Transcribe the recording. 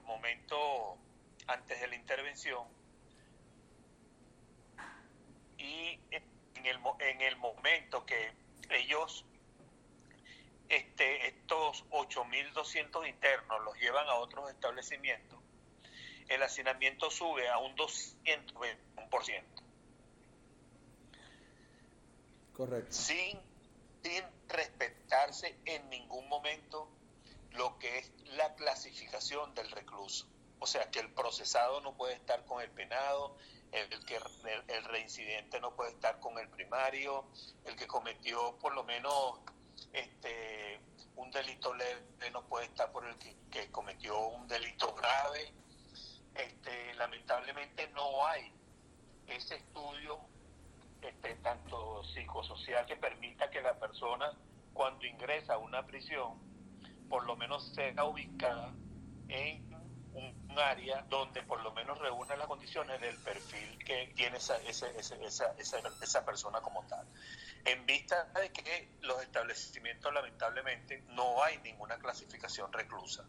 momento antes de la intervención y en el, en el momento que ellos, este, estos 8.200 internos los llevan a otros establecimientos, el hacinamiento sube a un 221%. Correcto. Sin respetarse en ningún momento lo que es la clasificación del recluso. O sea, que el procesado no puede estar con el penado, el, que el, reincidente no puede estar con el primario, el que cometió por lo menos este un delito leve no puede estar por el que, cometió un delito grave. Este, lamentablemente no hay ese estudio este, tanto psicosocial que permita que la persona cuando ingresa a una prisión por lo menos sea ubicada en un, área donde por lo menos reúna las condiciones del perfil que tiene esa, esa, esa, esa, persona como tal. En vista de que los establecimientos lamentablemente no hay ninguna clasificación reclusa.